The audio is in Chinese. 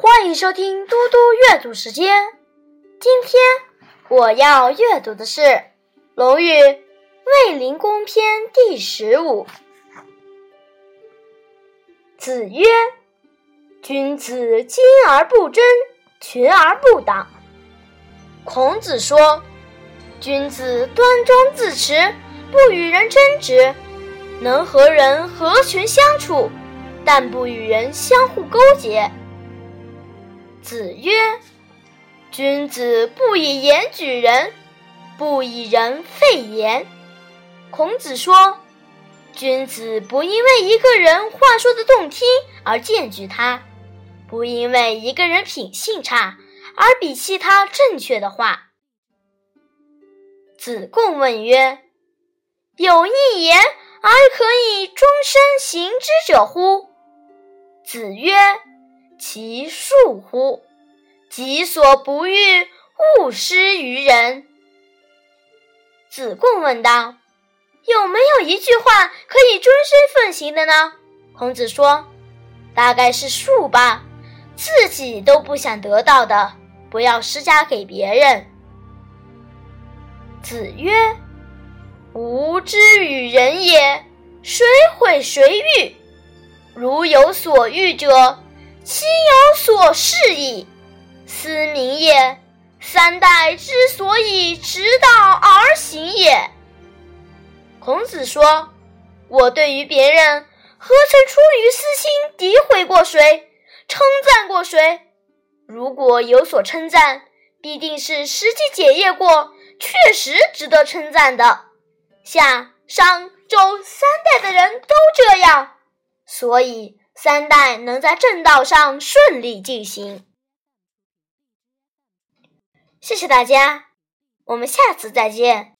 欢迎收听嘟嘟阅读时间。今天我要阅读的是《论语·卫灵公篇》第十五。子曰：“君子矜而不争，群而不党。”孔子说：“君子端庄自持，不与人争执，能和人和群相处，但不与人相互勾结。”子曰：“君子不以言举人，不以人废言。”孔子说：“君子不因为一个人话说的动听而荐举他，不因为一个人品性差而鄙弃他正确的话。”子贡问曰：“有一言而可以终身行之者乎？”子曰。其恕乎！己所不欲，勿施于人。子贡问道：“有没有一句话可以终身奉行的呢？”孔子说：“大概是恕吧，自己都不想得到的，不要施加给别人。”子曰：“吾之与人也，谁毁谁欲？如有所欲者。”心有所是矣，斯明也。三代之所以直道而行也。孔子说：“我对于别人，何曾出于私心诋毁过谁，称赞过谁？如果有所称赞，必定是实际检验过，确实值得称赞的。夏、商、周三代的人都这样，所以。”三代能在正道上顺利进行。谢谢大家，我们下次再见。